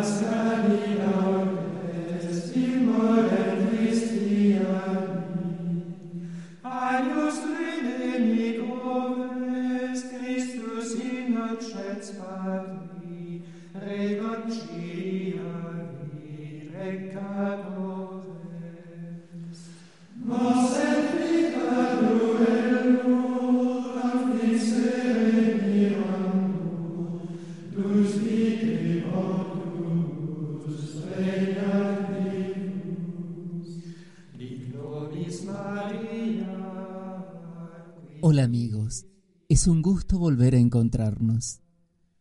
أسألك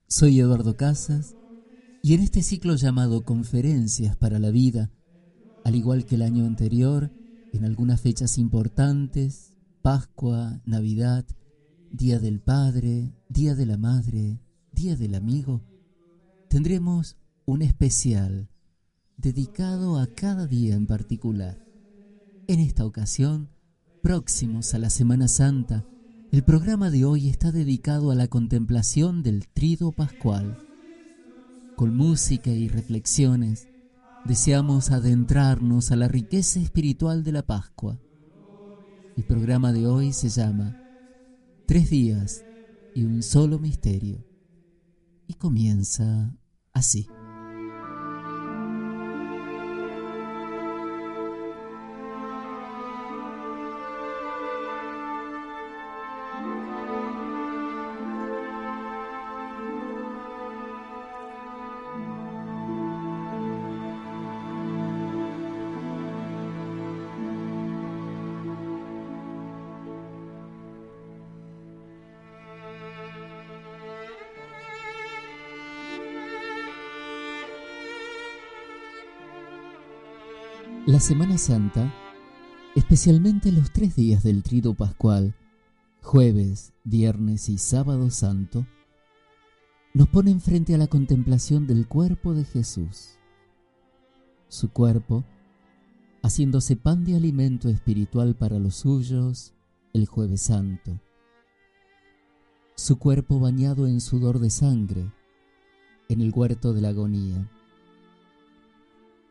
Soy Eduardo Casas y en este ciclo llamado Conferencias para la Vida, al igual que el año anterior, en algunas fechas importantes, Pascua, Navidad, Día del Padre, Día de la Madre, Día del Amigo, tendremos un especial dedicado a cada día en particular. En esta ocasión, próximos a la Semana Santa, el programa de hoy está dedicado a la contemplación del trido pascual. Con música y reflexiones, deseamos adentrarnos a la riqueza espiritual de la Pascua. El programa de hoy se llama Tres días y un solo misterio y comienza así. Semana Santa, especialmente los tres días del Trido Pascual, jueves, viernes y sábado santo, nos ponen frente a la contemplación del cuerpo de Jesús. Su cuerpo, haciéndose pan de alimento espiritual para los suyos el jueves santo. Su cuerpo bañado en sudor de sangre en el huerto de la agonía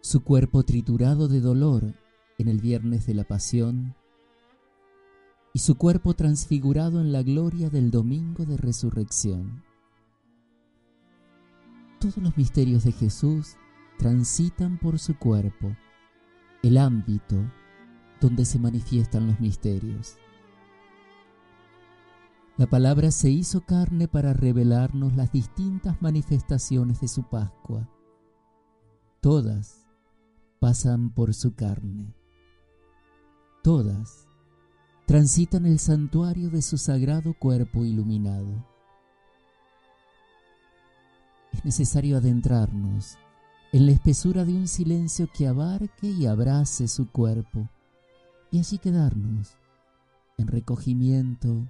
su cuerpo triturado de dolor en el viernes de la pasión y su cuerpo transfigurado en la gloria del domingo de resurrección. Todos los misterios de Jesús transitan por su cuerpo, el ámbito donde se manifiestan los misterios. La palabra se hizo carne para revelarnos las distintas manifestaciones de su Pascua, todas pasan por su carne. Todas transitan el santuario de su sagrado cuerpo iluminado. Es necesario adentrarnos en la espesura de un silencio que abarque y abrace su cuerpo y así quedarnos en recogimiento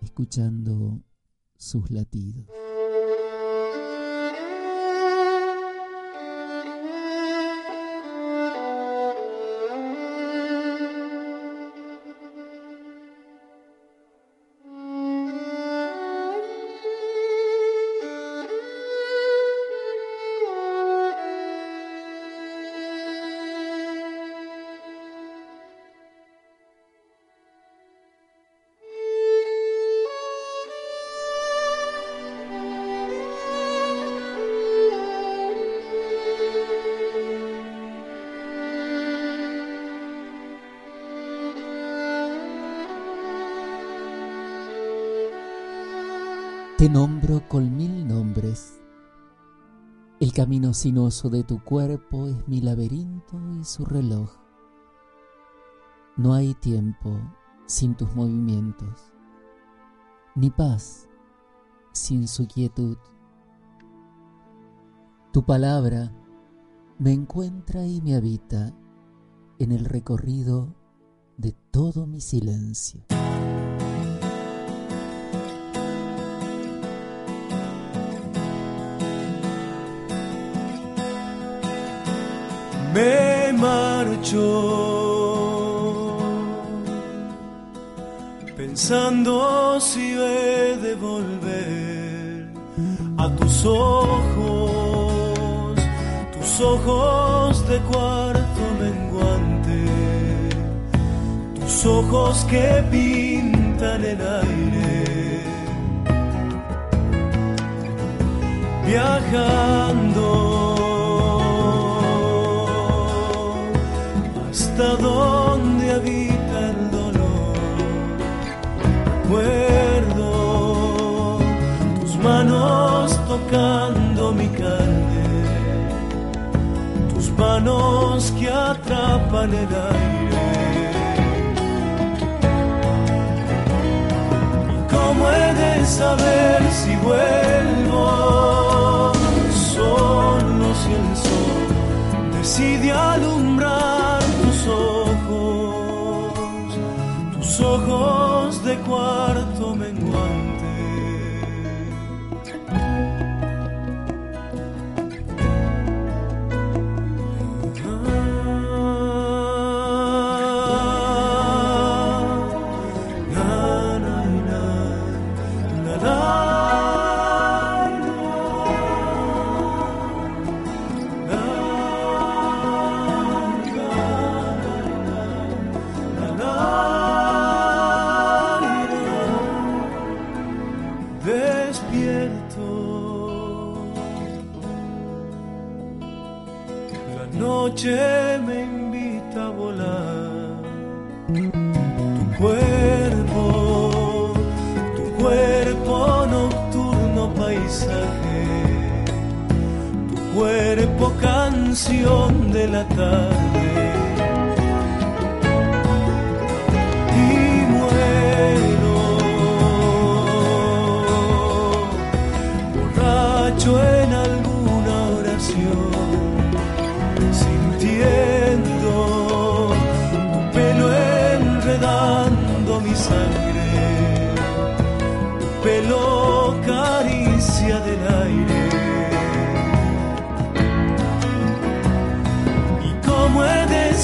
escuchando sus latidos. Nombro con mil nombres. El camino sinuoso de tu cuerpo es mi laberinto y su reloj. No hay tiempo sin tus movimientos, ni paz sin su quietud. Tu palabra me encuentra y me habita en el recorrido de todo mi silencio. Me marcho. Pensando si he de volver a tus ojos tus ojos de cuarto menguante, tus ojos que pintan el aire, viajando donde habita el dolor. Recuerdo tus manos tocando mi carne, tus manos que atrapan el aire. ¿Cómo he de saber si vuelvo? Solo si el sol decide alumbrar ojos de cuarto paisaje. Tu cuerpo canción de la tarde.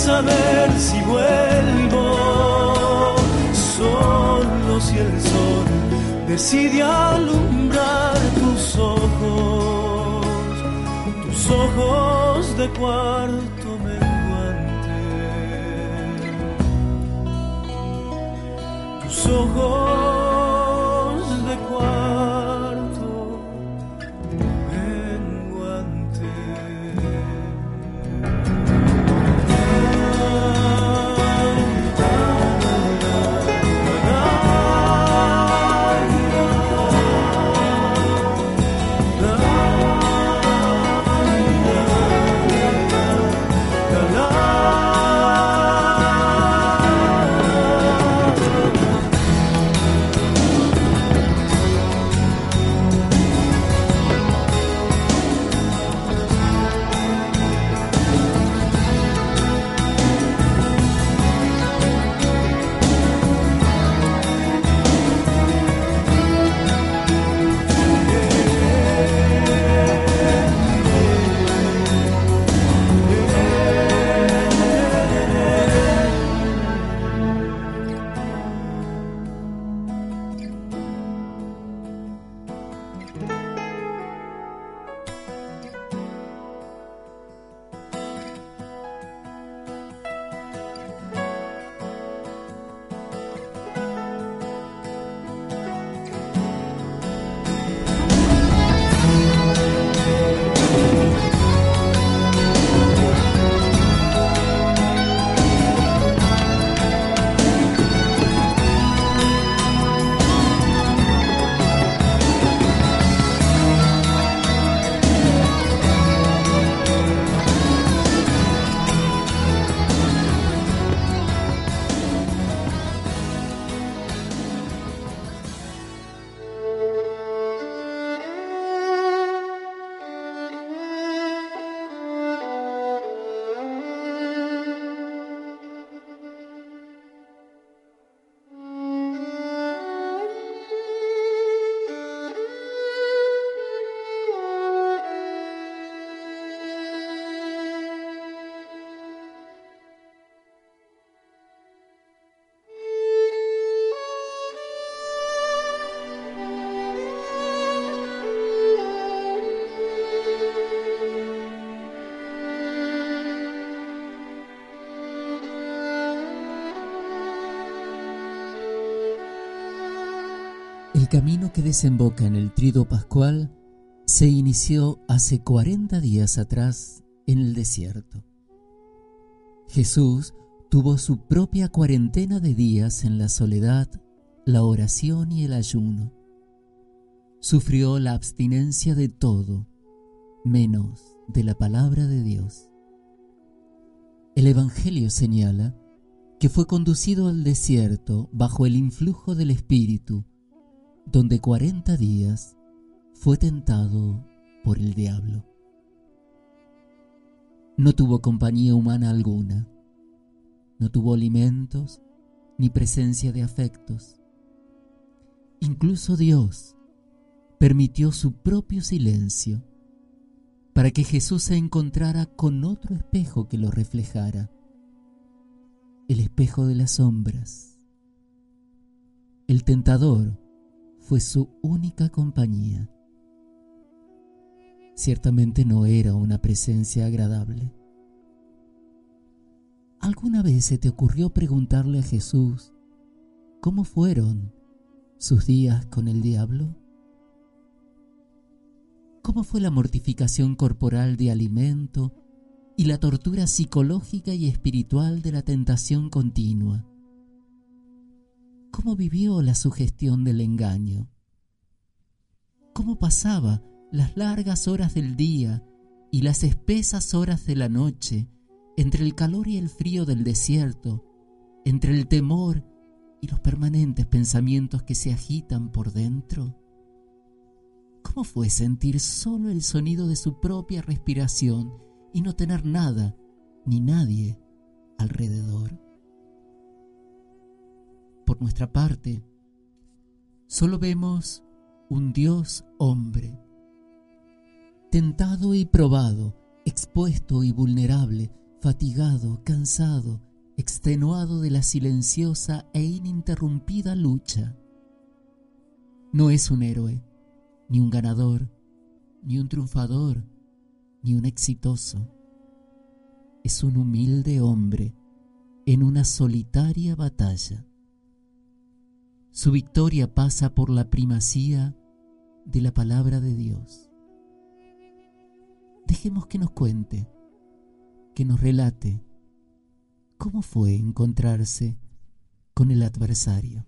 Saber si vuelvo? Solo si el sol decide alumbrar tus ojos, tus ojos de cuarto menguante, tus ojos que desemboca en el trido pascual se inició hace 40 días atrás en el desierto. Jesús tuvo su propia cuarentena de días en la soledad, la oración y el ayuno. Sufrió la abstinencia de todo, menos de la palabra de Dios. El Evangelio señala que fue conducido al desierto bajo el influjo del Espíritu, donde cuarenta días fue tentado por el diablo. No tuvo compañía humana alguna, no tuvo alimentos ni presencia de afectos. Incluso Dios permitió su propio silencio para que Jesús se encontrara con otro espejo que lo reflejara, el espejo de las sombras. El tentador fue su única compañía. Ciertamente no era una presencia agradable. ¿Alguna vez se te ocurrió preguntarle a Jesús cómo fueron sus días con el diablo? ¿Cómo fue la mortificación corporal de alimento y la tortura psicológica y espiritual de la tentación continua? ¿Cómo vivió la sugestión del engaño? ¿Cómo pasaba las largas horas del día y las espesas horas de la noche entre el calor y el frío del desierto, entre el temor y los permanentes pensamientos que se agitan por dentro? ¿Cómo fue sentir solo el sonido de su propia respiración y no tener nada ni nadie alrededor? Por nuestra parte, solo vemos un Dios hombre, tentado y probado, expuesto y vulnerable, fatigado, cansado, extenuado de la silenciosa e ininterrumpida lucha. No es un héroe, ni un ganador, ni un triunfador, ni un exitoso. Es un humilde hombre en una solitaria batalla. Su victoria pasa por la primacía de la palabra de Dios. Dejemos que nos cuente, que nos relate cómo fue encontrarse con el adversario.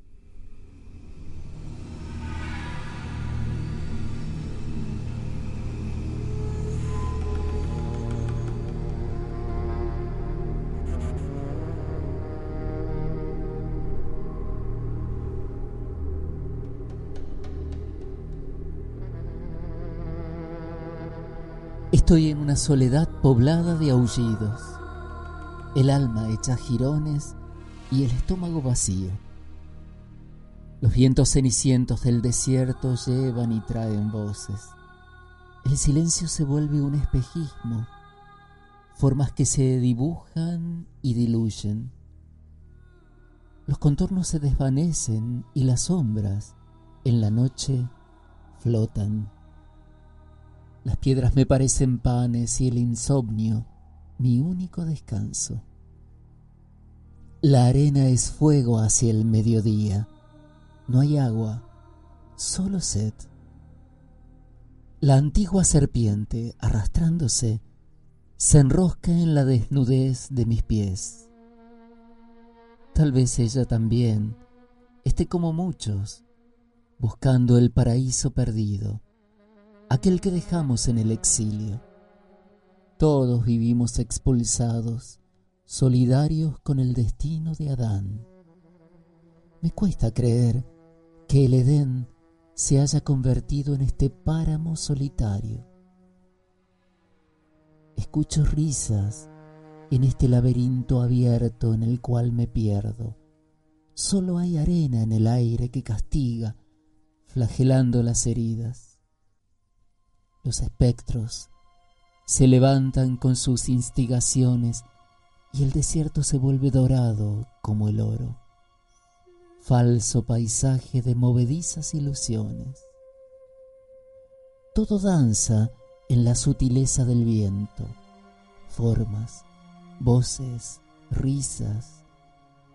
Estoy en una soledad poblada de aullidos, el alma hecha jirones y el estómago vacío. Los vientos cenicientos del desierto llevan y traen voces. El silencio se vuelve un espejismo, formas que se dibujan y diluyen. Los contornos se desvanecen y las sombras en la noche flotan. Las piedras me parecen panes y el insomnio mi único descanso. La arena es fuego hacia el mediodía. No hay agua, solo sed. La antigua serpiente, arrastrándose, se enrosca en la desnudez de mis pies. Tal vez ella también esté como muchos, buscando el paraíso perdido aquel que dejamos en el exilio. Todos vivimos expulsados, solidarios con el destino de Adán. Me cuesta creer que el Edén se haya convertido en este páramo solitario. Escucho risas en este laberinto abierto en el cual me pierdo. Solo hay arena en el aire que castiga, flagelando las heridas. Los espectros se levantan con sus instigaciones y el desierto se vuelve dorado como el oro. Falso paisaje de movedizas ilusiones. Todo danza en la sutileza del viento. Formas, voces, risas,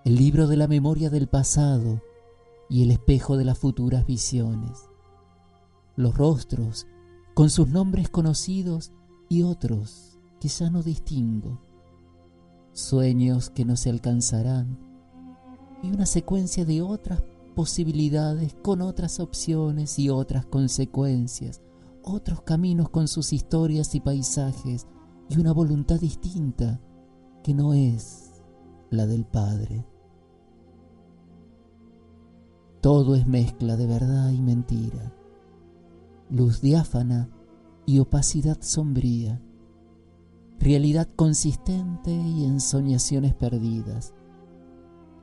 el libro de la memoria del pasado y el espejo de las futuras visiones. Los rostros con sus nombres conocidos y otros que ya no distingo. Sueños que no se alcanzarán y una secuencia de otras posibilidades con otras opciones y otras consecuencias, otros caminos con sus historias y paisajes y una voluntad distinta que no es la del Padre. Todo es mezcla de verdad y mentira, luz diáfana y opacidad sombría, realidad consistente y ensoñaciones perdidas,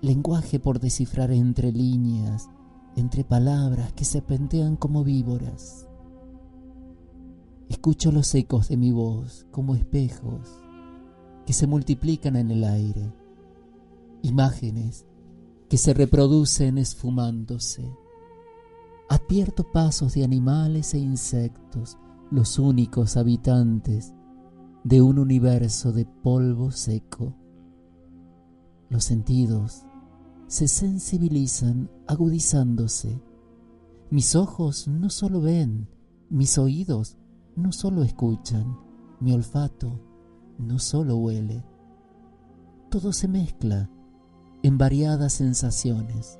lenguaje por descifrar entre líneas, entre palabras que se pentean como víboras. Escucho los ecos de mi voz como espejos que se multiplican en el aire, imágenes que se reproducen esfumándose. Advierto pasos de animales e insectos, los únicos habitantes de un universo de polvo seco. Los sentidos se sensibilizan agudizándose. Mis ojos no solo ven, mis oídos no solo escuchan, mi olfato no solo huele. Todo se mezcla en variadas sensaciones,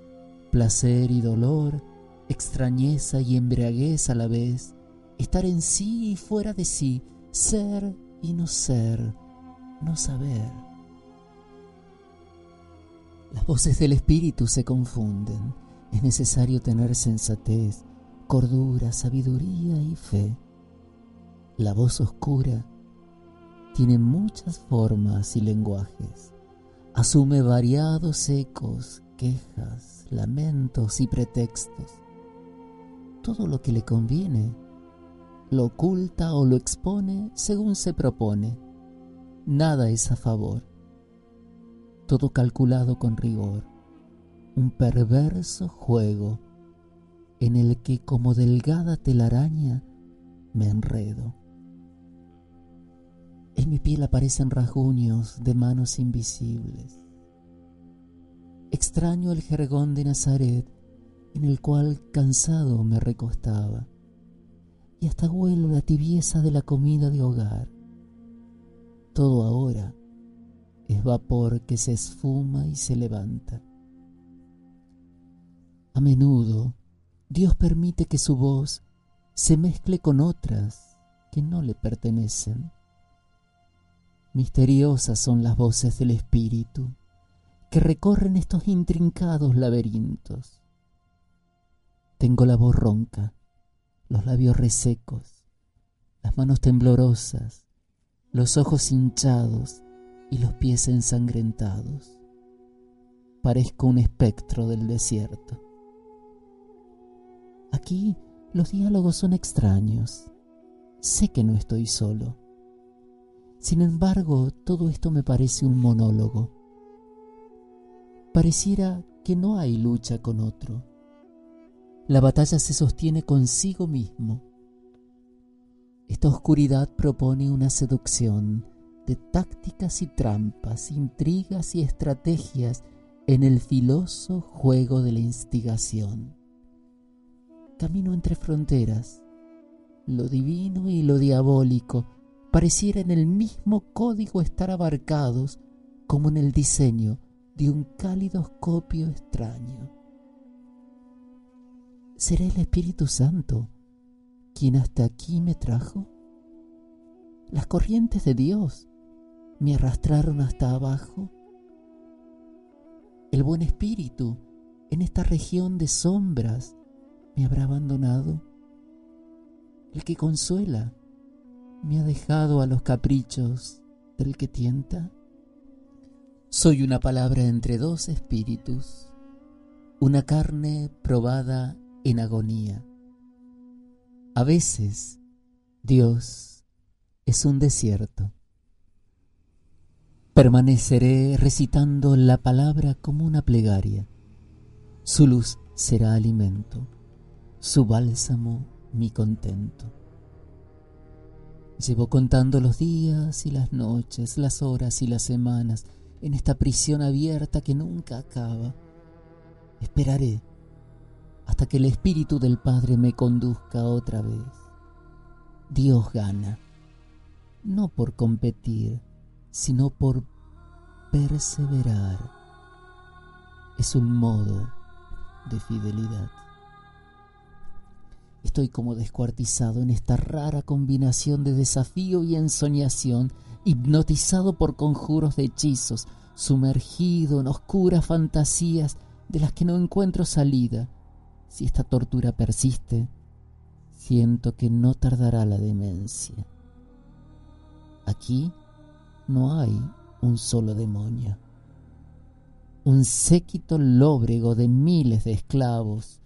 placer y dolor, extrañeza y embriaguez a la vez, estar en sí y fuera de sí, ser y no ser, no saber. Las voces del espíritu se confunden. Es necesario tener sensatez, cordura, sabiduría y fe. La voz oscura tiene muchas formas y lenguajes. Asume variados ecos, quejas, lamentos y pretextos. Todo lo que le conviene lo oculta o lo expone según se propone. Nada es a favor todo calculado con rigor, un perverso juego en el que como delgada telaraña me enredo. En mi piel aparecen rasguños de manos invisibles. Extraño el jergón de Nazaret en el cual cansado me recostaba y hasta huelo la tibieza de la comida de hogar. Todo ahora es vapor que se esfuma y se levanta. A menudo Dios permite que su voz se mezcle con otras que no le pertenecen. Misteriosas son las voces del Espíritu que recorren estos intrincados laberintos. Tengo la voz ronca, los labios resecos, las manos temblorosas, los ojos hinchados y los pies ensangrentados. Parezco un espectro del desierto. Aquí los diálogos son extraños. Sé que no estoy solo. Sin embargo, todo esto me parece un monólogo. Pareciera que no hay lucha con otro. La batalla se sostiene consigo mismo. Esta oscuridad propone una seducción de tácticas y trampas, intrigas y estrategias en el filoso juego de la instigación. Camino entre fronteras, lo divino y lo diabólico pareciera en el mismo código estar abarcados como en el diseño de un calidoscopio extraño. ¿Será el Espíritu Santo quien hasta aquí me trajo? Las corrientes de Dios me arrastraron hasta abajo. El buen espíritu en esta región de sombras me habrá abandonado. El que consuela me ha dejado a los caprichos del que tienta. Soy una palabra entre dos espíritus, una carne probada en agonía. A veces Dios es un desierto. Permaneceré recitando la palabra como una plegaria. Su luz será alimento, su bálsamo mi contento. Llevo contando los días y las noches, las horas y las semanas en esta prisión abierta que nunca acaba. Esperaré hasta que el Espíritu del Padre me conduzca otra vez. Dios gana, no por competir, sino por perseverar. Es un modo de fidelidad. Estoy como descuartizado en esta rara combinación de desafío y ensoñación, hipnotizado por conjuros de hechizos, sumergido en oscuras fantasías de las que no encuentro salida. Si esta tortura persiste, siento que no tardará la demencia. Aquí no hay un solo demonio. Un séquito lóbrego de miles de esclavos,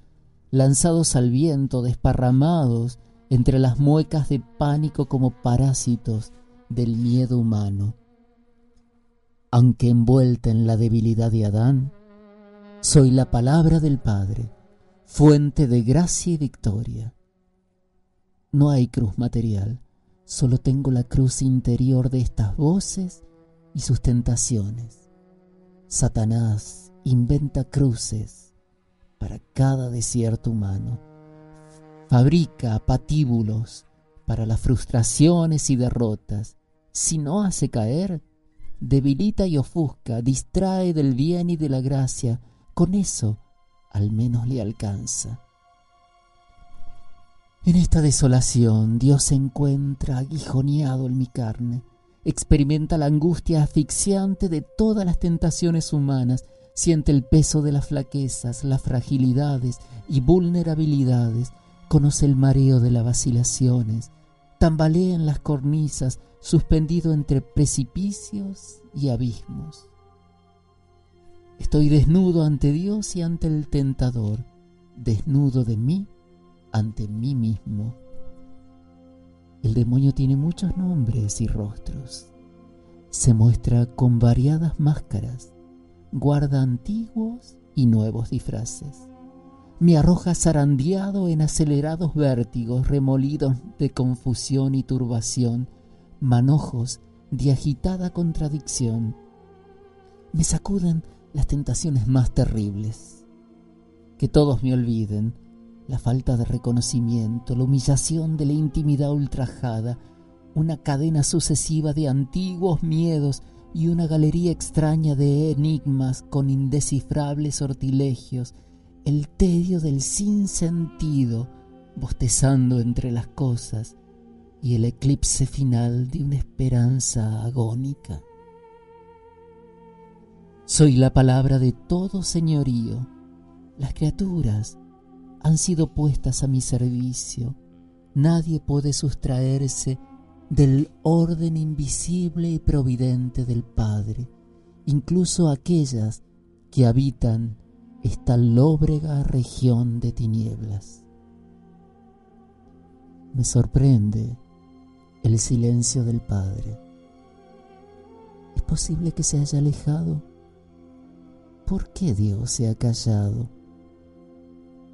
lanzados al viento, desparramados entre las muecas de pánico como parásitos del miedo humano. Aunque envuelta en la debilidad de Adán, soy la palabra del Padre, fuente de gracia y victoria. No hay cruz material, solo tengo la cruz interior de estas voces y sus tentaciones. Satanás inventa cruces para cada desierto humano. Fabrica patíbulos para las frustraciones y derrotas. Si no hace caer, debilita y ofusca, distrae del bien y de la gracia. Con eso al menos le alcanza. En esta desolación Dios se encuentra aguijoneado en mi carne experimenta la angustia asfixiante de todas las tentaciones humanas, siente el peso de las flaquezas, las fragilidades y vulnerabilidades, conoce el mareo de las vacilaciones, tambalea en las cornisas, suspendido entre precipicios y abismos. Estoy desnudo ante Dios y ante el tentador, desnudo de mí ante mí mismo. El demonio tiene muchos nombres y rostros. Se muestra con variadas máscaras, guarda antiguos y nuevos disfraces. Me arroja zarandeado en acelerados vértigos, remolidos de confusión y turbación, manojos de agitada contradicción. Me sacuden las tentaciones más terribles. Que todos me olviden, la falta de reconocimiento, la humillación de la intimidad ultrajada, una cadena sucesiva de antiguos miedos y una galería extraña de enigmas con indescifrables sortilegios, el tedio del sinsentido bostezando entre las cosas y el eclipse final de una esperanza agónica. Soy la palabra de todo señorío. Las criaturas han sido puestas a mi servicio. Nadie puede sustraerse del orden invisible y providente del Padre, incluso aquellas que habitan esta lóbrega región de tinieblas. Me sorprende el silencio del Padre. ¿Es posible que se haya alejado? ¿Por qué Dios se ha callado?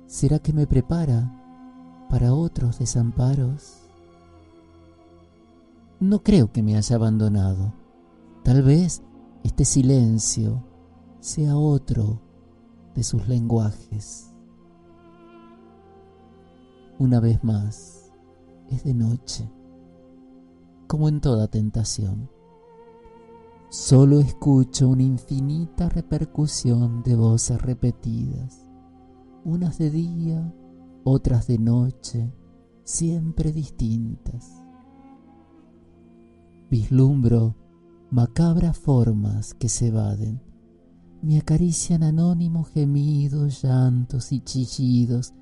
¿Será que me prepara para otros desamparos? No creo que me haya abandonado. Tal vez este silencio sea otro de sus lenguajes. Una vez más, es de noche, como en toda tentación. Solo escucho una infinita repercusión de voces repetidas unas de día, otras de noche, siempre distintas. Vislumbro macabras formas que se evaden, me acarician anónimos gemidos, llantos y chillidos,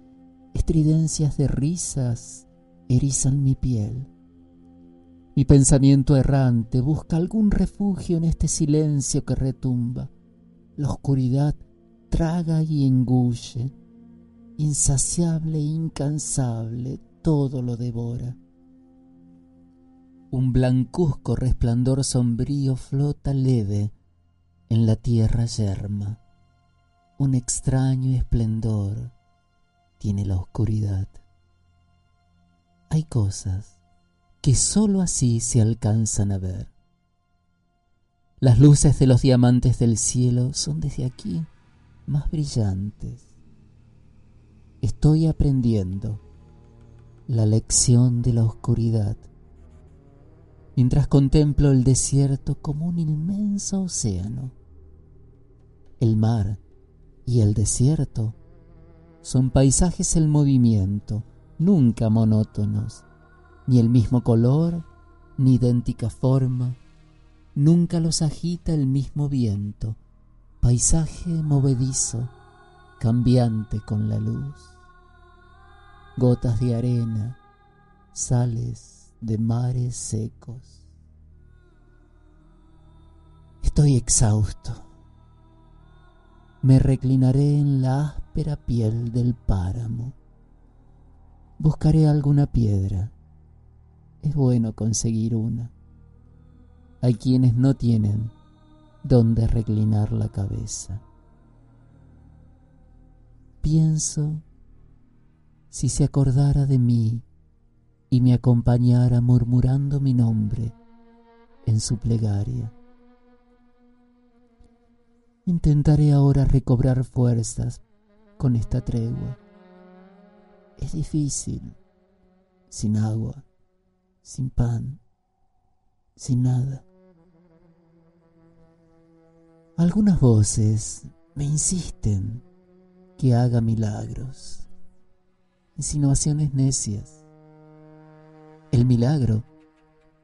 estridencias de risas erizan mi piel. Mi pensamiento errante busca algún refugio en este silencio que retumba. La oscuridad traga y engulle insaciable e incansable, todo lo devora. Un blancuzco resplandor sombrío flota leve en la tierra yerma. Un extraño esplendor tiene la oscuridad. Hay cosas que sólo así se alcanzan a ver. Las luces de los diamantes del cielo son desde aquí más brillantes estoy aprendiendo la lección de la oscuridad mientras contemplo el desierto como un inmenso océano. El mar y el desierto son paisajes en movimiento, nunca monótonos, ni el mismo color, ni idéntica forma, nunca los agita el mismo viento, paisaje movedizo, cambiante con la luz. Gotas de arena, sales de mares secos. Estoy exhausto. Me reclinaré en la áspera piel del páramo. Buscaré alguna piedra. Es bueno conseguir una. Hay quienes no tienen donde reclinar la cabeza. Pienso si se acordara de mí y me acompañara murmurando mi nombre en su plegaria. Intentaré ahora recobrar fuerzas con esta tregua. Es difícil, sin agua, sin pan, sin nada. Algunas voces me insisten que haga milagros, insinuaciones necias el milagro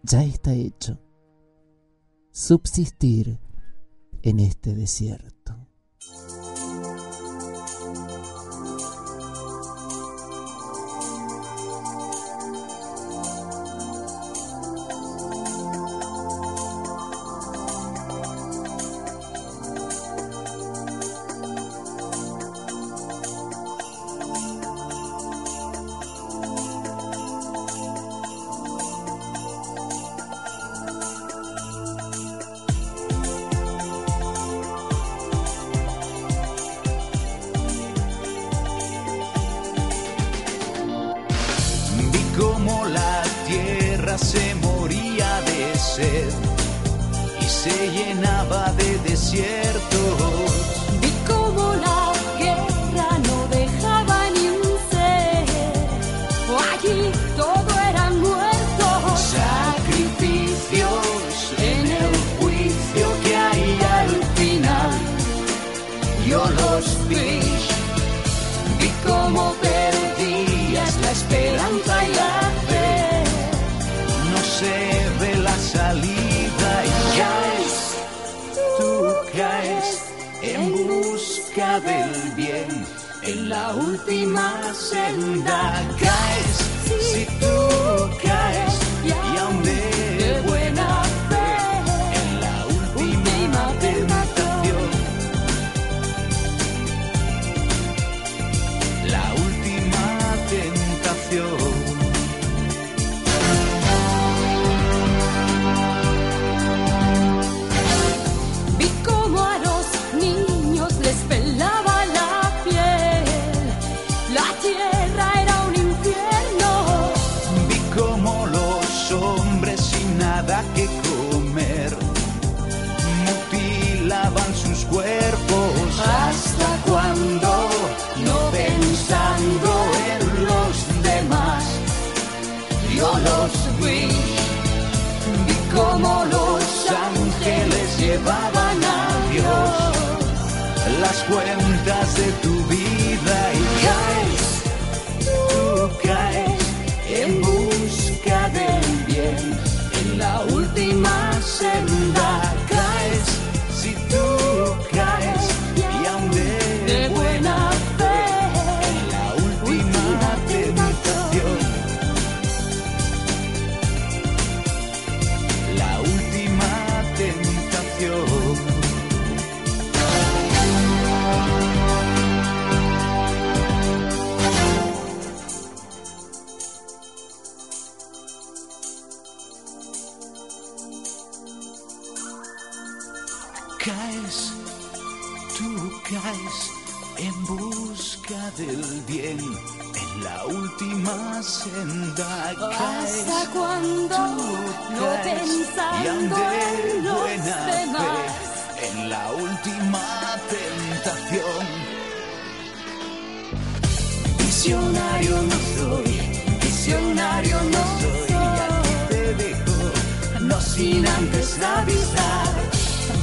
ya está hecho. Subsistir en este desierto. cuentas de tu vida y caes, tú caes en busca del bien en la última senda. ¿Hasta cuando no pensando en los demás? En la última tentación. Visionario no soy, visionario no soy, ya te dejo, no sin antes avisar.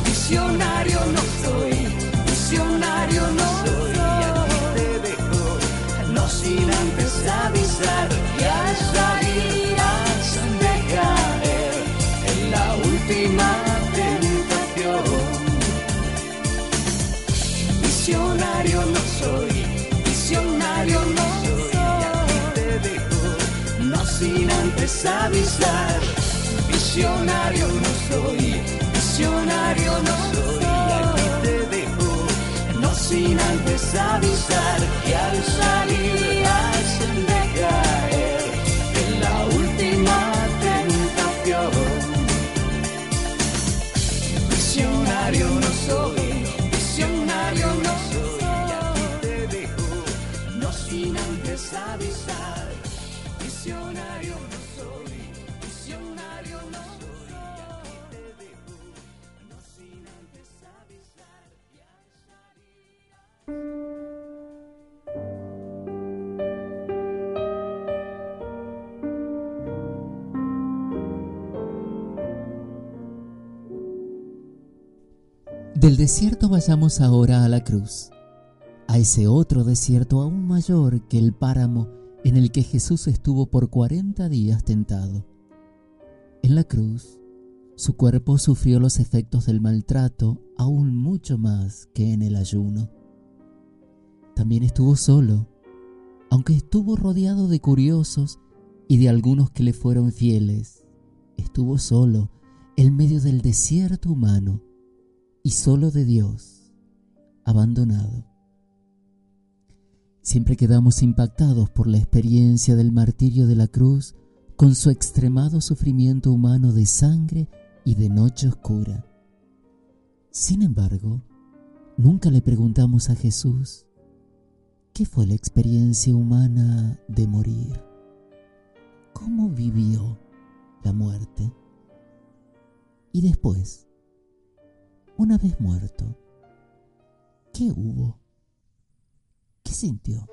Visionario no soy, visionario no soy. Avisar. Y al salir has de caer en la última tentación. Visionario no soy, visionario no soy, te dejo, no sin antes avisar. Visionario no soy, visionario no soy, sin antes avisar que al salir has de caer en la última tentación. Visionario no soy, visionario no soy, te dejo, no sin antes avisar. Del desierto vayamos ahora a la cruz, a ese otro desierto aún mayor que el páramo en el que Jesús estuvo por cuarenta días tentado. En la cruz, su cuerpo sufrió los efectos del maltrato aún mucho más que en el ayuno. También estuvo solo, aunque estuvo rodeado de curiosos y de algunos que le fueron fieles. Estuvo solo en medio del desierto humano y solo de Dios, abandonado. Siempre quedamos impactados por la experiencia del martirio de la cruz con su extremado sufrimiento humano de sangre y de noche oscura. Sin embargo, nunca le preguntamos a Jesús, ¿qué fue la experiencia humana de morir? ¿Cómo vivió la muerte? Y después, una vez muerto, ¿qué hubo? ¿Qué sintió?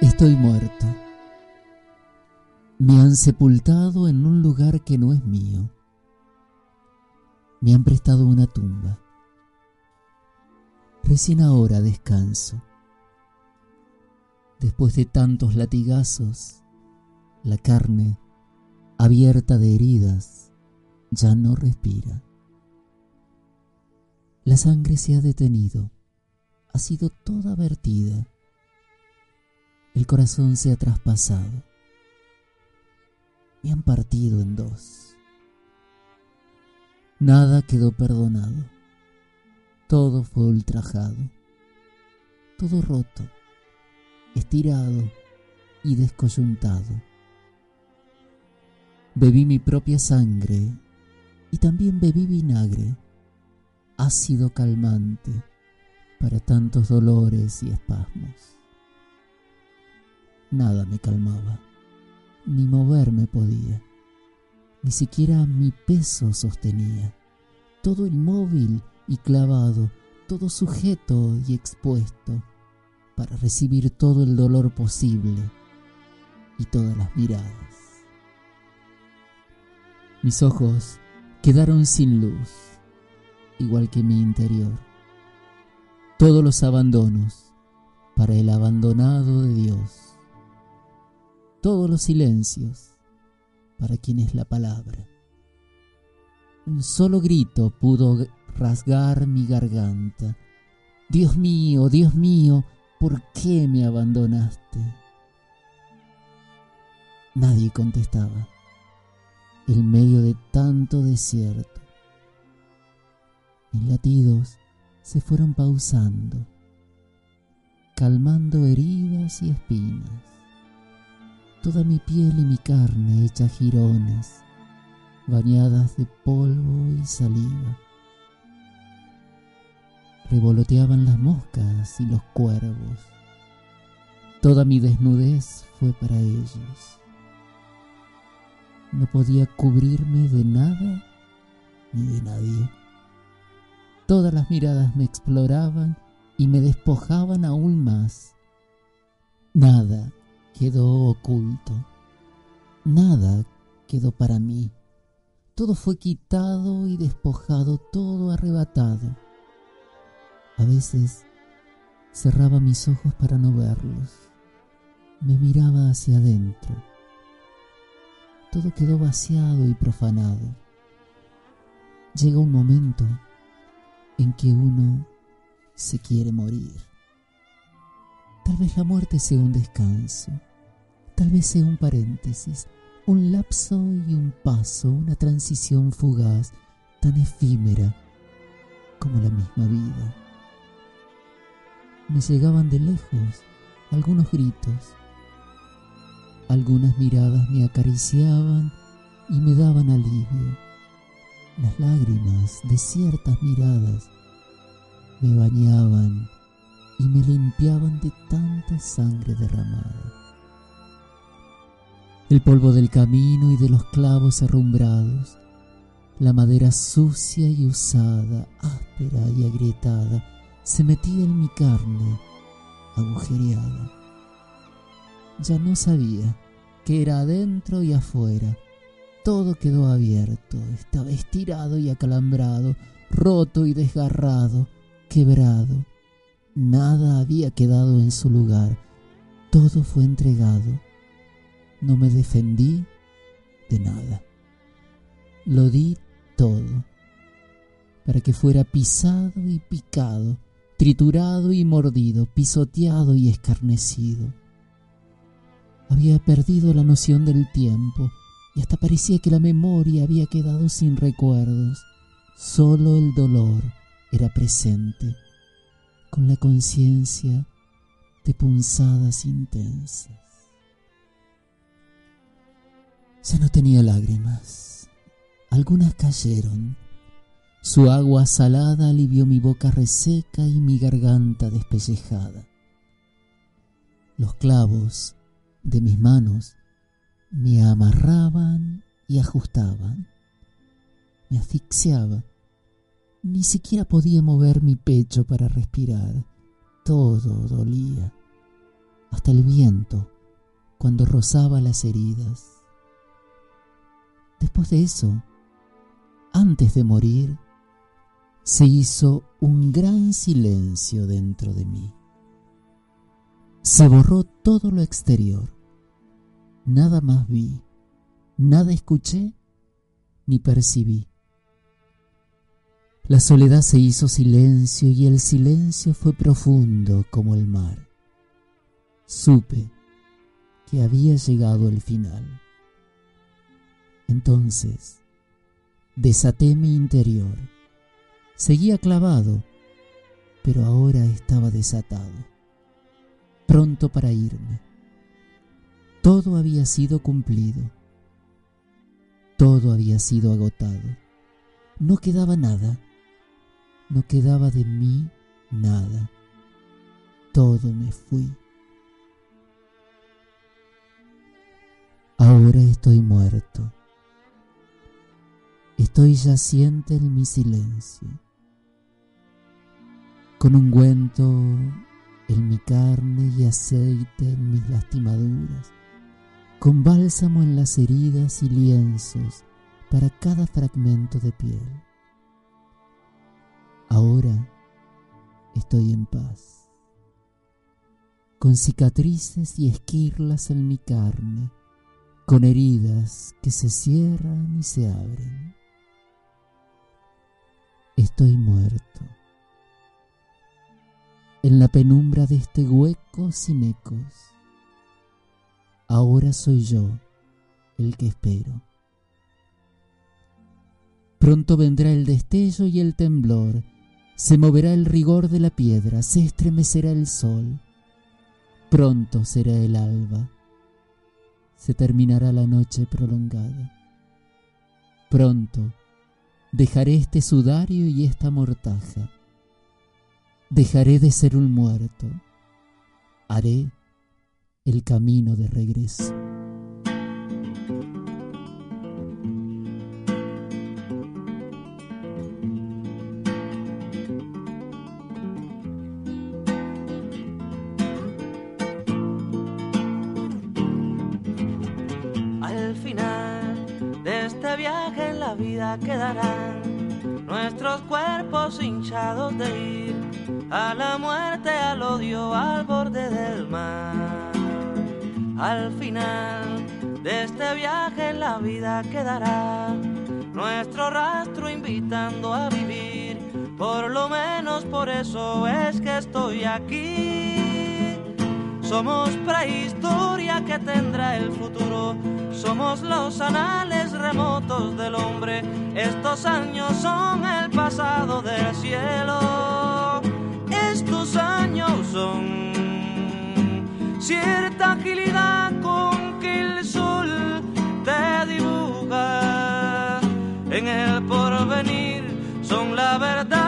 Estoy muerto. Sepultado en un lugar que no es mío. Me han prestado una tumba. Recién ahora descanso. Después de tantos latigazos, la carne, abierta de heridas, ya no respira. La sangre se ha detenido, ha sido toda vertida. El corazón se ha traspasado. Me han partido en dos. Nada quedó perdonado. Todo fue ultrajado. Todo roto, estirado y descoyuntado. Bebí mi propia sangre y también bebí vinagre, ácido calmante para tantos dolores y espasmos. Nada me calmaba, ni moverme podía, ni siquiera mi peso sostenía, todo inmóvil y clavado, todo sujeto y expuesto para recibir todo el dolor posible y todas las miradas. Mis ojos quedaron sin luz, igual que mi interior. Todos los abandonos para el abandonado de Dios. Todos los silencios para quien es la palabra. Un solo grito pudo rasgar mi garganta. Dios mío, Dios mío, ¿por qué me abandonaste? Nadie contestaba en medio de tanto desierto. Mis latidos se fueron pausando, calmando heridas y espinas. Toda mi piel y mi carne hecha jirones, bañadas de polvo y saliva. revoloteaban las moscas y los cuervos. Toda mi desnudez fue para ellos. No podía cubrirme de nada ni de nadie. Todas las miradas me exploraban y me despojaban aún más. Nada quedó oculto. Nada quedó para mí. Todo fue quitado y despojado, todo arrebatado. A veces cerraba mis ojos para no verlos. Me miraba hacia adentro. Todo quedó vaciado y profanado. Llega un momento en que uno se quiere morir. Tal vez la muerte sea un descanso, tal vez sea un paréntesis, un lapso y un paso, una transición fugaz, tan efímera como la misma vida. Me llegaban de lejos algunos gritos, algunas miradas me acariciaban y me daban alivio. Las lágrimas de ciertas miradas me bañaban y me limpiaban de tanta sangre derramada. El polvo del camino y de los clavos arrumbrados, la madera sucia y usada, áspera y agrietada, se metía en mi carne agujereada. Ya no sabía que era adentro y afuera. Todo quedó abierto, estaba estirado y acalambrado, roto y desgarrado, quebrado. Nada había quedado en su lugar, todo fue entregado. No me defendí de nada. Lo di todo, para que fuera pisado y picado, triturado y mordido, pisoteado y escarnecido. Había perdido la noción del tiempo y hasta parecía que la memoria había quedado sin recuerdos. Solo el dolor era presente, con la conciencia de punzadas intensas. Ya no tenía lágrimas. Algunas cayeron. Su agua salada alivió mi boca reseca y mi garganta despellejada. Los clavos de mis manos me amarraban y ajustaban. Me asfixiaba. Ni siquiera podía mover mi pecho para respirar. Todo dolía. Hasta el viento cuando rozaba las heridas. Después de eso, antes de morir, se hizo un gran silencio dentro de mí. Se borró todo lo exterior. Nada más vi, nada escuché ni percibí. La soledad se hizo silencio y el silencio fue profundo como el mar. Supe que había llegado el final. Entonces desaté mi interior. Seguía clavado, pero ahora estaba desatado pronto para irme. Todo había sido cumplido. Todo había sido agotado. No quedaba nada. No quedaba de mí nada. Todo me fui. Ahora estoy muerto. Estoy yaciente en mi silencio. Con ungüento en mi carne y aceite en mis lastimaduras, con bálsamo en las heridas y lienzos para cada fragmento de piel. Ahora estoy en paz, con cicatrices y esquirlas en mi carne, con heridas que se cierran y se abren. Estoy muerto en la penumbra de este hueco sin ecos. Ahora soy yo el que espero. Pronto vendrá el destello y el temblor, se moverá el rigor de la piedra, se estremecerá el sol. Pronto será el alba, se terminará la noche prolongada. Pronto dejaré este sudario y esta mortaja dejaré de ser un muerto, haré el camino de regreso. Quedarán nuestros cuerpos hinchados de ir a la muerte, al odio, al borde del mar. Al final de este viaje en la vida quedará nuestro rastro invitando a vivir. Por lo menos por eso es que estoy aquí. Somos prehistoria que tendrá el futuro. Somos los anales remotos del hombre. Estos años son el pasado del cielo. Estos años son cierta agilidad con que el sol te dibuja. En el porvenir son la verdad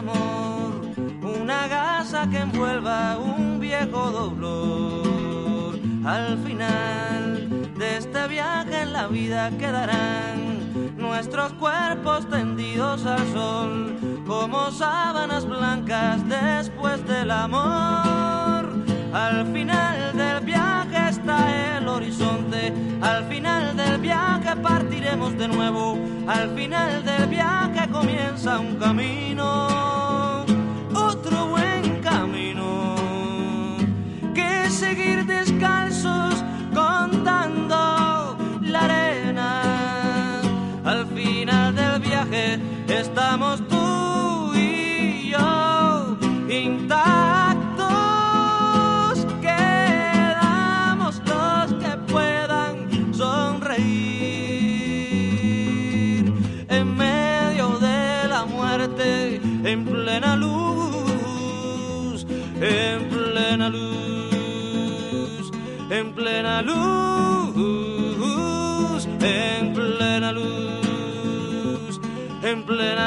amor, una gasa que envuelva un viejo dolor. Al final de este viaje en la vida quedarán nuestros cuerpos tendidos al sol como sábanas blancas después del amor. Al final del viaje está el al final del viaje partiremos de nuevo, al final del viaje comienza un camino, otro buen camino, que seguir descalzos contando la arena. Al final del viaje estamos tú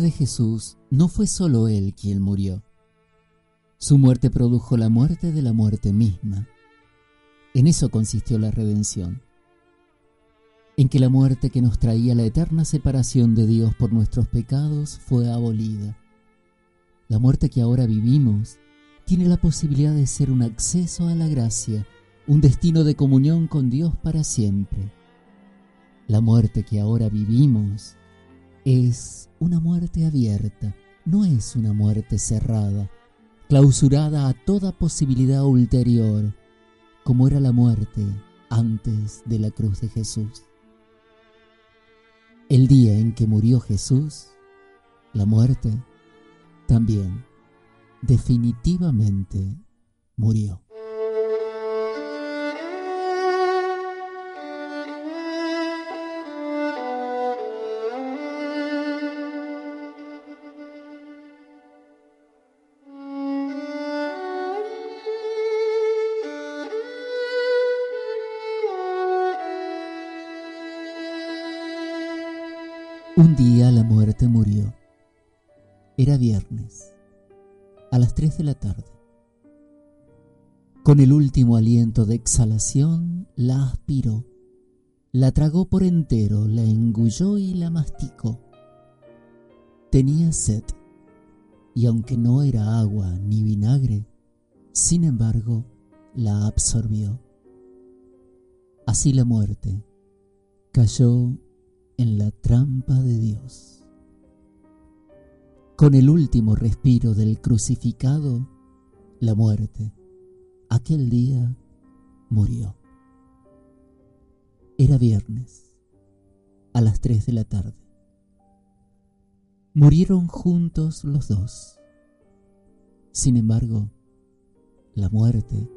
de Jesús no fue solo Él quien murió. Su muerte produjo la muerte de la muerte misma. En eso consistió la redención. En que la muerte que nos traía la eterna separación de Dios por nuestros pecados fue abolida. La muerte que ahora vivimos tiene la posibilidad de ser un acceso a la gracia, un destino de comunión con Dios para siempre. La muerte que ahora vivimos es una muerte abierta, no es una muerte cerrada, clausurada a toda posibilidad ulterior, como era la muerte antes de la cruz de Jesús. El día en que murió Jesús, la muerte también definitivamente murió. Viernes, a las tres de la tarde. Con el último aliento de exhalación, la aspiró, la tragó por entero, la engulló y la masticó. Tenía sed, y aunque no era agua ni vinagre, sin embargo, la absorbió. Así la muerte cayó en la trampa de Dios. Con el último respiro del crucificado, la muerte, aquel día, murió. Era viernes, a las tres de la tarde. Murieron juntos los dos. Sin embargo, la muerte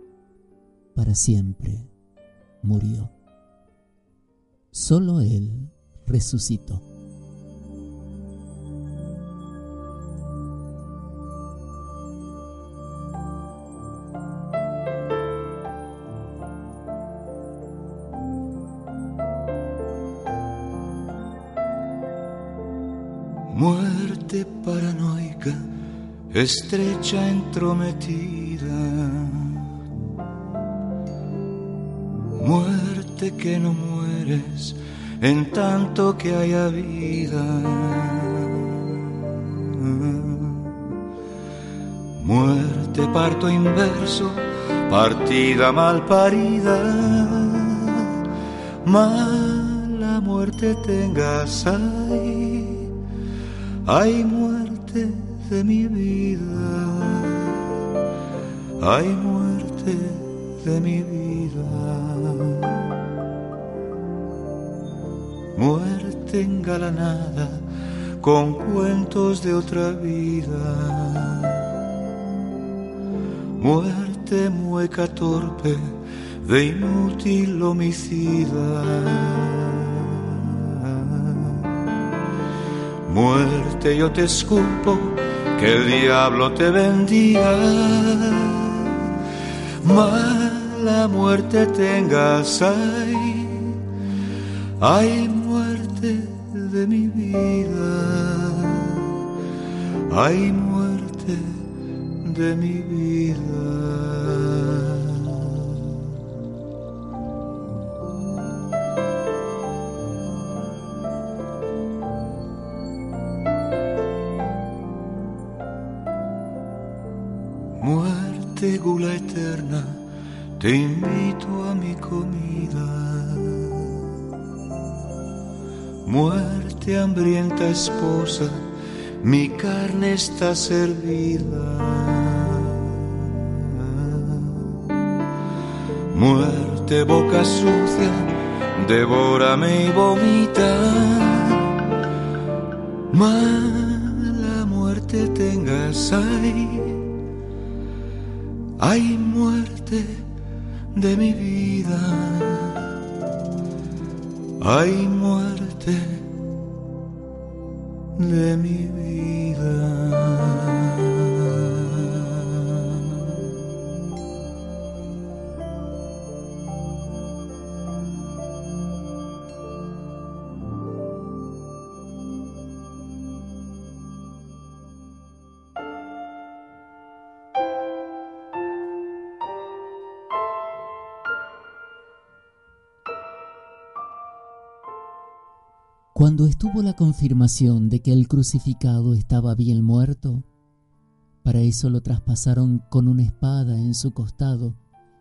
para siempre murió. Solo él resucitó. Estrecha entrometida. Muerte que no mueres en tanto que haya vida. Muerte, parto inverso, partida mal parida, mala muerte tengas ahí, hay muerte de mi vida, hay muerte de mi vida muerte engalanada con cuentos de otra vida. Muerte mueca torpe de inútil homicida. Muerte yo te escupo, que el diablo te bendiga. Mala muerte tengas ahí. Ay, de mi vida, hay muerte de mi vida. Eterna, te invito a mi comida Muerte hambrienta esposa, mi carne está servida. Muerte boca sucia, devórame y vomita. Mala muerte tengas ahí, hay muerte de mi vida, hay muerte de mi vida. Cuando estuvo la confirmación de que el crucificado estaba bien muerto, para eso lo traspasaron con una espada en su costado,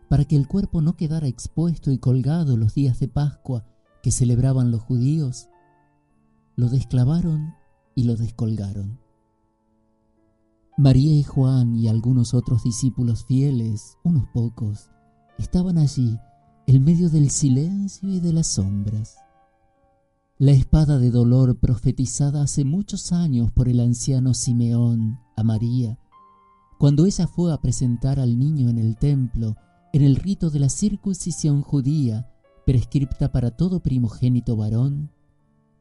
para que el cuerpo no quedara expuesto y colgado los días de Pascua que celebraban los judíos, lo desclavaron y lo descolgaron. María y Juan y algunos otros discípulos fieles, unos pocos, estaban allí en medio del silencio y de las sombras. La espada de dolor profetizada hace muchos años por el anciano Simeón a María cuando ella fue a presentar al niño en el templo, en el rito de la circuncisión judía, prescripta para todo primogénito varón,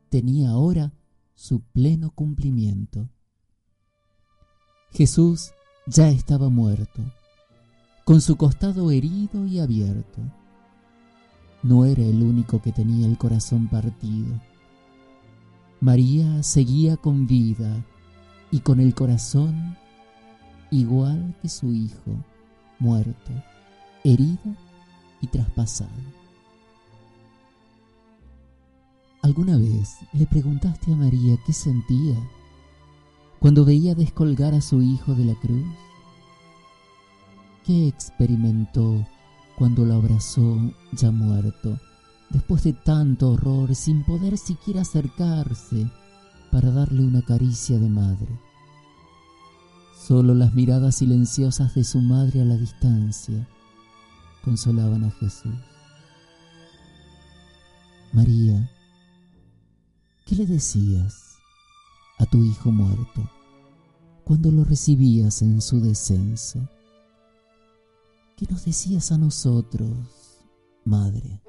tenía ahora su pleno cumplimiento. Jesús ya estaba muerto, con su costado herido y abierto. No era el único que tenía el corazón partido. María seguía con vida y con el corazón igual que su hijo, muerto, herido y traspasado. ¿Alguna vez le preguntaste a María qué sentía cuando veía descolgar a su hijo de la cruz? ¿Qué experimentó cuando lo abrazó ya muerto, después de tanto horror, sin poder siquiera acercarse para darle una caricia de madre? Solo las miradas silenciosas de su madre a la distancia consolaban a Jesús. María, ¿qué le decías a tu hijo muerto cuando lo recibías en su descenso? ¿Qué nos decías a nosotros, Madre?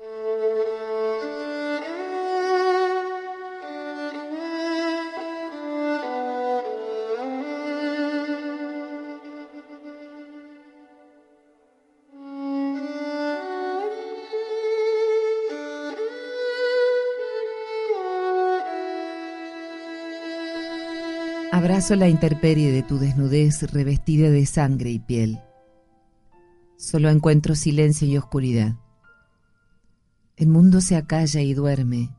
Abrazo la intemperie de tu desnudez revestida de sangre y piel. Solo encuentro silencio y oscuridad. El mundo se acalla y duerme.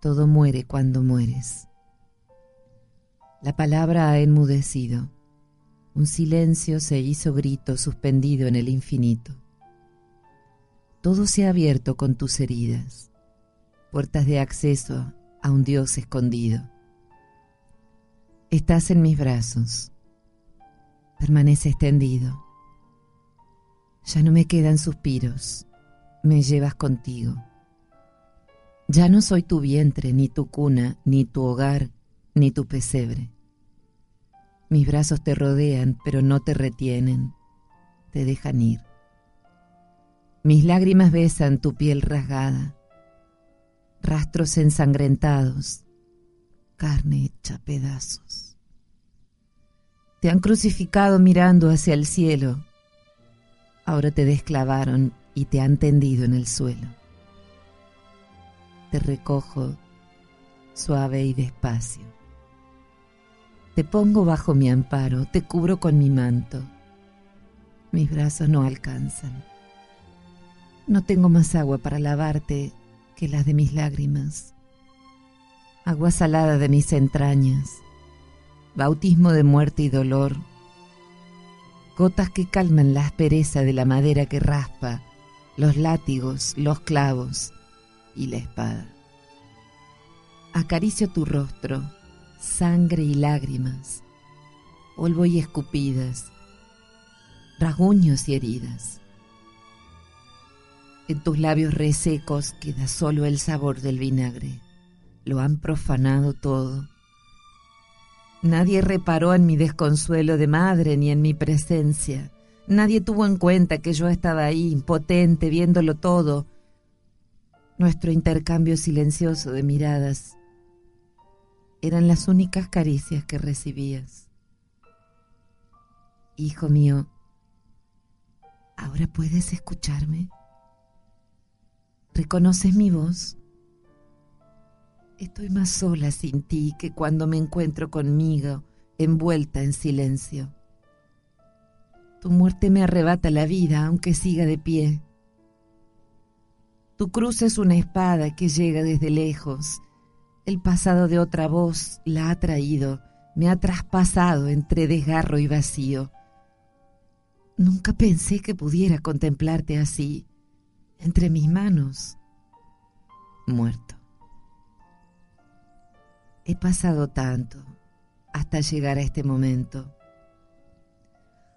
Todo muere cuando mueres. La palabra ha enmudecido. Un silencio se hizo grito suspendido en el infinito. Todo se ha abierto con tus heridas, puertas de acceso a un Dios escondido. Estás en mis brazos. Permanece extendido. Ya no me quedan suspiros. Me llevas contigo. Ya no soy tu vientre, ni tu cuna, ni tu hogar, ni tu pesebre. Mis brazos te rodean, pero no te retienen, te dejan ir. Mis lágrimas besan tu piel rasgada, rastros ensangrentados, carne hecha pedazos. Te han crucificado mirando hacia el cielo. Ahora te desclavaron y te han tendido en el suelo. Te recojo suave y despacio. Te pongo bajo mi amparo, te cubro con mi manto. Mis brazos no alcanzan. No tengo más agua para lavarte que las de mis lágrimas agua salada de mis entrañas, bautismo de muerte y dolor, gotas que calman la aspereza de la madera que raspa, los látigos, los clavos y la espada. Acaricio tu rostro, sangre y lágrimas, polvo y escupidas, rasguños y heridas. En tus labios resecos queda solo el sabor del vinagre lo han profanado todo. Nadie reparó en mi desconsuelo de madre ni en mi presencia. Nadie tuvo en cuenta que yo estaba ahí, impotente, viéndolo todo. Nuestro intercambio silencioso de miradas eran las únicas caricias que recibías. Hijo mío, ¿ahora puedes escucharme? ¿Reconoces mi voz? Estoy más sola sin ti que cuando me encuentro conmigo, envuelta en silencio. Tu muerte me arrebata la vida, aunque siga de pie. Tu cruz es una espada que llega desde lejos. El pasado de otra voz la ha traído, me ha traspasado entre desgarro y vacío. Nunca pensé que pudiera contemplarte así, entre mis manos, muerto. He pasado tanto hasta llegar a este momento.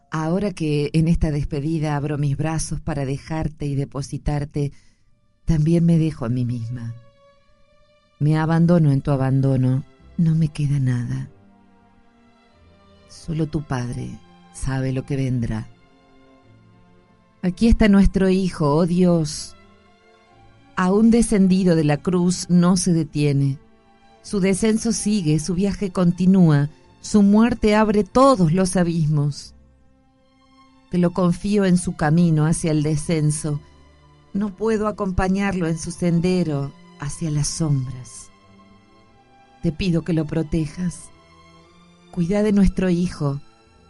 Ahora que en esta despedida abro mis brazos para dejarte y depositarte, también me dejo a mí misma. Me abandono en tu abandono, no me queda nada. Solo tu Padre sabe lo que vendrá. Aquí está nuestro Hijo, oh Dios. Aún descendido de la cruz no se detiene. Su descenso sigue, su viaje continúa, su muerte abre todos los abismos. Te lo confío en su camino hacia el descenso. No puedo acompañarlo en su sendero hacia las sombras. Te pido que lo protejas. Cuida de nuestro Hijo,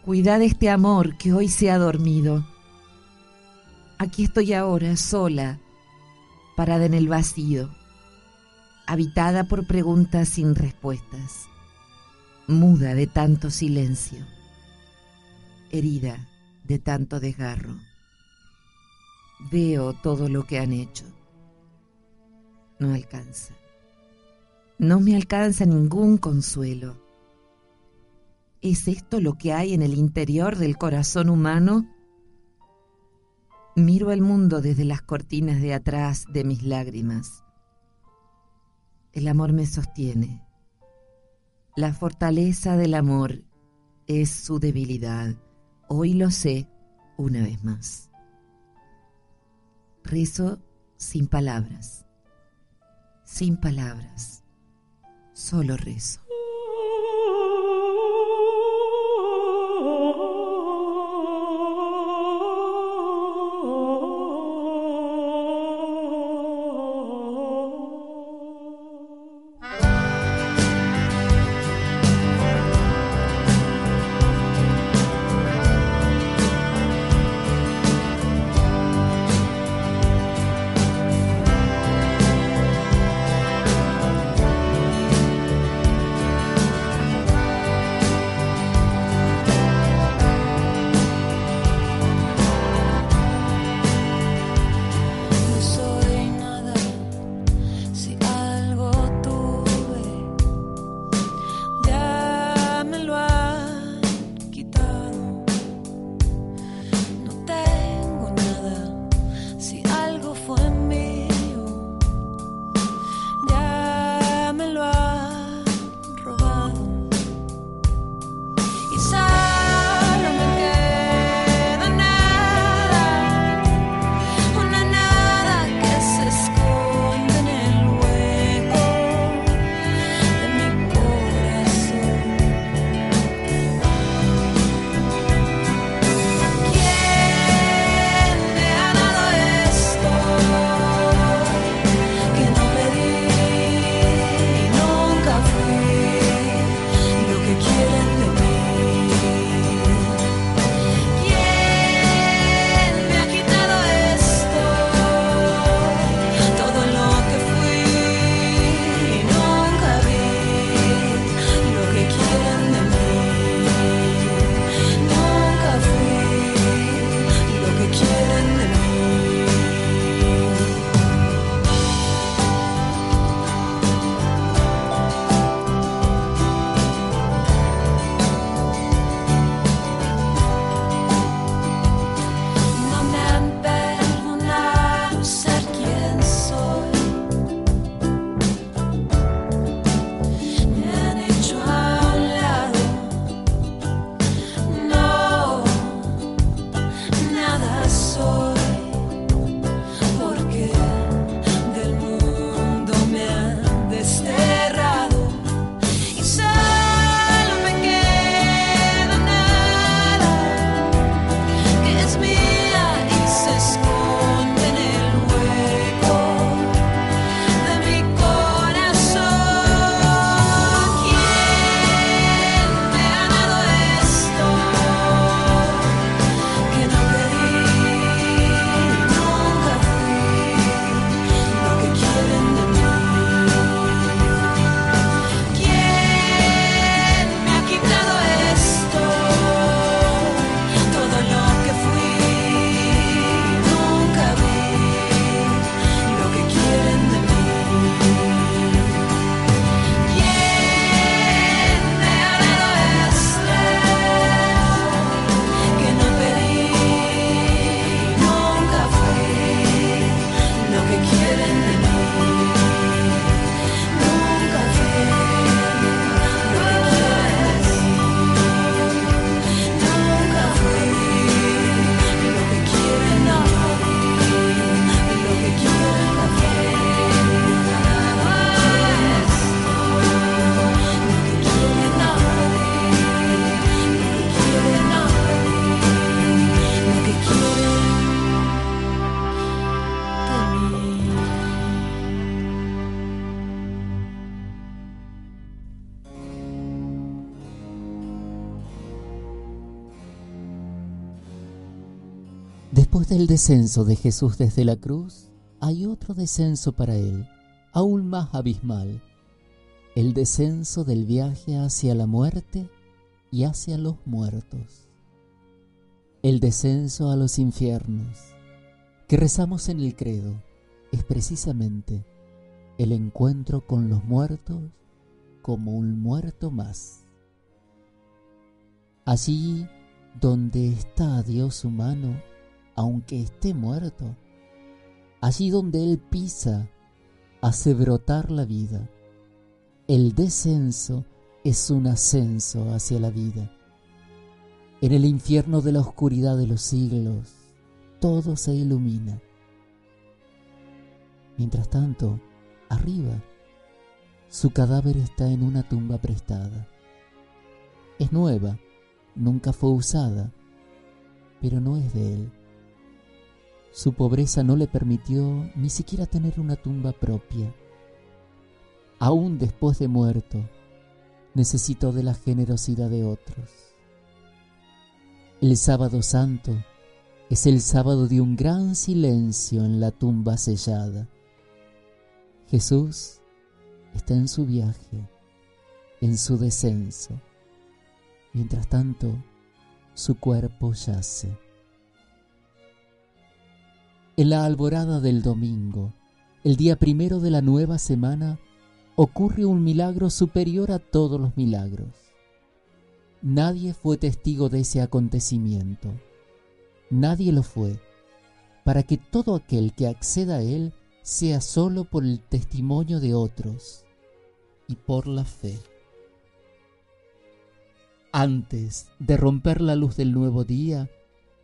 cuida de este amor que hoy se ha dormido. Aquí estoy ahora, sola, parada en el vacío, habitada por preguntas sin respuestas, muda de tanto silencio, herida de tanto desgarro. Veo todo lo que han hecho. No alcanza. No me alcanza ningún consuelo. ¿Es esto lo que hay en el interior del corazón humano? Miro el mundo desde las cortinas de atrás de mis lágrimas. El amor me sostiene. La fortaleza del amor es su debilidad. Hoy lo sé una vez más. Rezo sin palabras, sin palabras, solo rezo. Del descenso de Jesús desde la cruz, hay otro descenso para él, aún más abismal, el descenso del viaje hacia la muerte y hacia los muertos. El descenso a los infiernos que rezamos en el credo es precisamente el encuentro con los muertos como un muerto más. Allí donde está Dios humano, aunque esté muerto, allí donde Él pisa, hace brotar la vida. El descenso es un ascenso hacia la vida. En el infierno de la oscuridad de los siglos, todo se ilumina. Mientras tanto, arriba, su cadáver está en una tumba prestada. Es nueva, nunca fue usada, pero no es de él. Su pobreza no le permitió ni siquiera tener una tumba propia. Aún después de muerto, necesitó de la generosidad de otros. El sábado santo es el sábado de un gran silencio en la tumba sellada. Jesús está en su viaje, en su descenso. Mientras tanto, su cuerpo yace. En la alborada del domingo, el día primero de la nueva semana, ocurre un milagro superior a todos los milagros. Nadie fue testigo de ese acontecimiento. Nadie lo fue, para que todo aquel que acceda a él sea solo por el testimonio de otros y por la fe. Antes de romper la luz del nuevo día,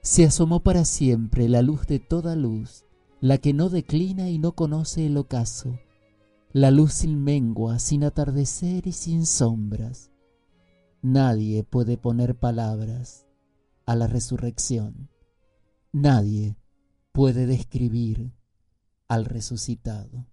se asomó para siempre la luz de toda luz, la que no declina y no conoce el ocaso, la luz sin mengua, sin atardecer y sin sombras. Nadie puede poner palabras a la resurrección. Nadie puede describir al resucitado.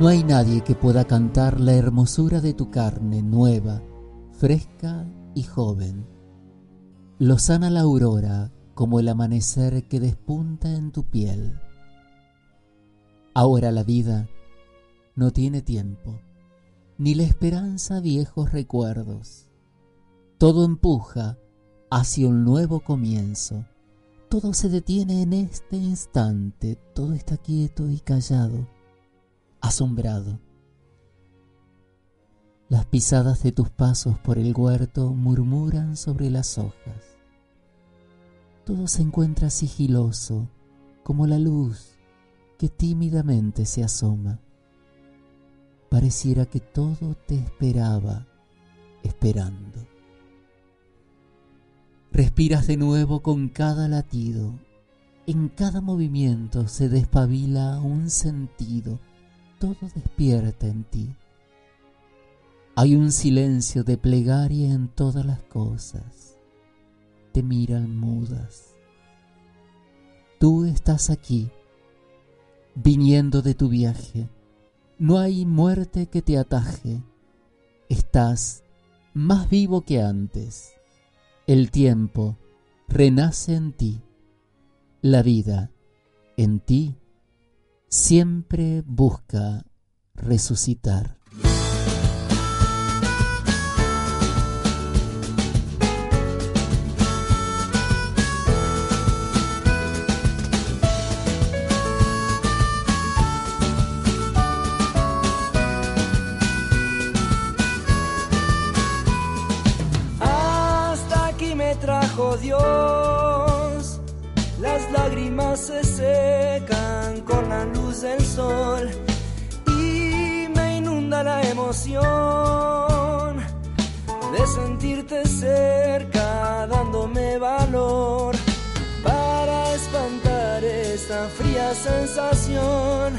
No hay nadie que pueda cantar la hermosura de tu carne nueva, fresca y joven. Lo sana la aurora como el amanecer que despunta en tu piel. Ahora la vida no tiene tiempo, ni la esperanza viejos recuerdos. Todo empuja hacia un nuevo comienzo. Todo se detiene en este instante, todo está quieto y callado asombrado. Las pisadas de tus pasos por el huerto murmuran sobre las hojas. Todo se encuentra sigiloso, como la luz que tímidamente se asoma. Pareciera que todo te esperaba, esperando. Respiras de nuevo con cada latido. En cada movimiento se despabila un sentido todo despierta en ti. Hay un silencio de plegaria en todas las cosas. Te miran mudas. Tú estás aquí, viniendo de tu viaje. No hay muerte que te ataje. Estás más vivo que antes. El tiempo renace en ti. La vida en ti siempre busca resucitar. Y me inunda la emoción de sentirte cerca dándome valor para espantar esta fría sensación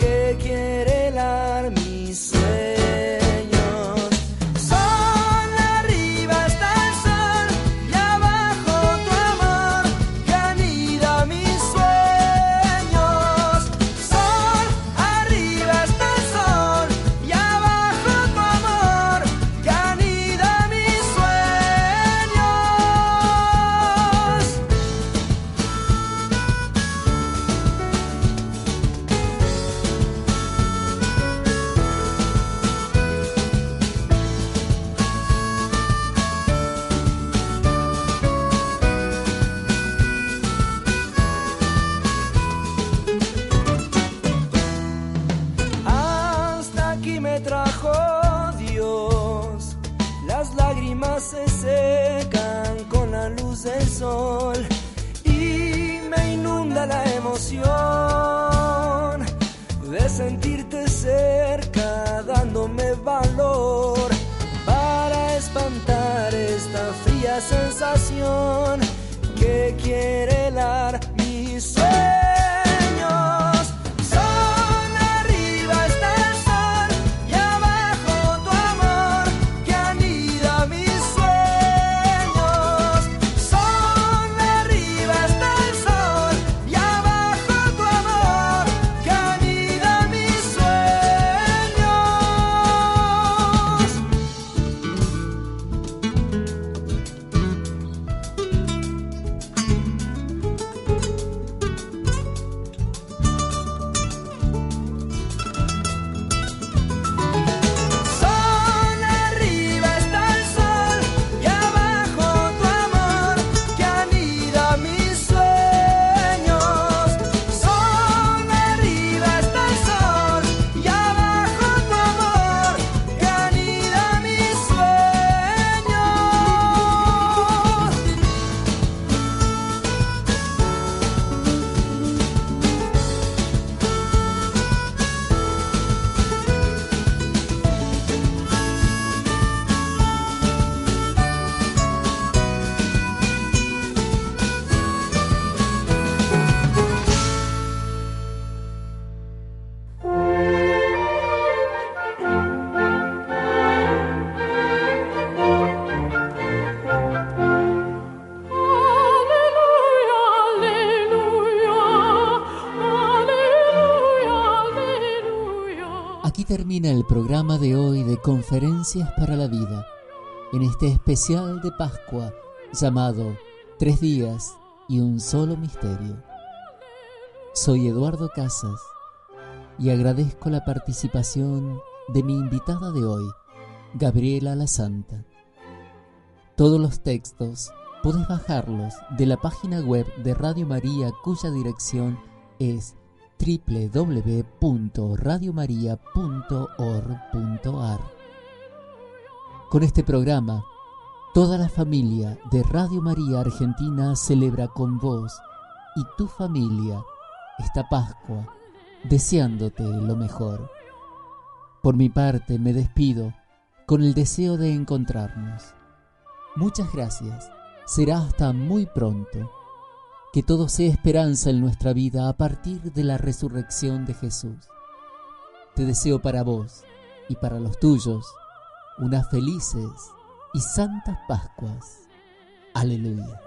que quiere mi programa de hoy de Conferencias para la Vida, en este especial de Pascua llamado Tres días y un solo misterio. Soy Eduardo Casas y agradezco la participación de mi invitada de hoy, Gabriela La Santa. Todos los textos puedes bajarlos de la página web de Radio María cuya dirección es www.radiomaria.org.ar. Con este programa, toda la familia de Radio María Argentina celebra con vos y tu familia esta Pascua, deseándote lo mejor. Por mi parte me despido con el deseo de encontrarnos. Muchas gracias. Será hasta muy pronto que todo sea esperanza en nuestra vida a partir de la resurrección de Jesús. Te deseo para vos y para los tuyos unas felices y santas Pascuas. Aleluya.